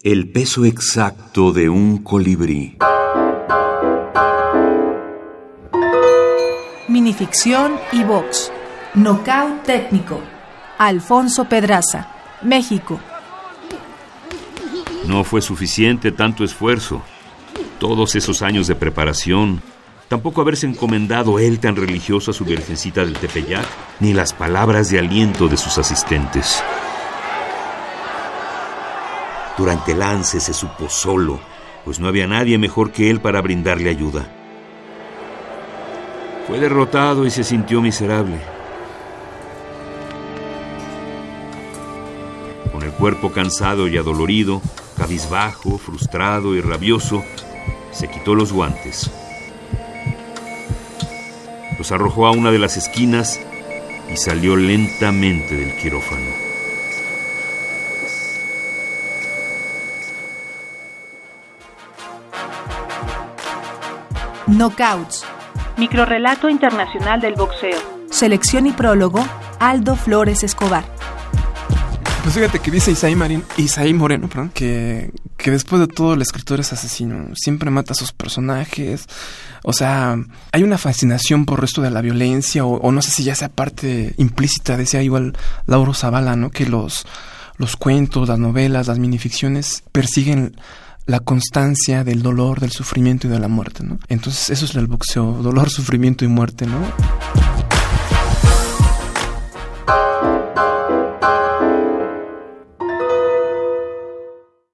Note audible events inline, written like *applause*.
El peso exacto de un colibrí. Minificción y box. Knockout técnico. Alfonso Pedraza, México. No fue suficiente tanto esfuerzo. Todos esos años de preparación. Tampoco haberse encomendado él tan religioso a su virgencita del Tepeyac, ni las palabras de aliento de sus asistentes. Durante el lance se supo solo, pues no había nadie mejor que él para brindarle ayuda. Fue derrotado y se sintió miserable. Con el cuerpo cansado y adolorido, cabizbajo, frustrado y rabioso, se quitó los guantes. Los arrojó a una de las esquinas y salió lentamente del quirófano. Knockouts. Microrrelato internacional del boxeo. Selección y prólogo, Aldo Flores Escobar. Pues fíjate que dice Isaí, Marín, Isaí Moreno, perdón, que, que después de todo el escritor es asesino. Siempre mata a sus personajes. O sea, hay una fascinación por el resto de la violencia, o, no sé si ya sea parte implícita, decía igual Lauro Zavala, ¿no? Que los, los cuentos, las novelas, las minificciones persiguen la constancia del dolor, del sufrimiento y de la muerte, ¿no? Entonces eso es el boxeo, dolor, *laughs* sufrimiento y muerte, ¿no?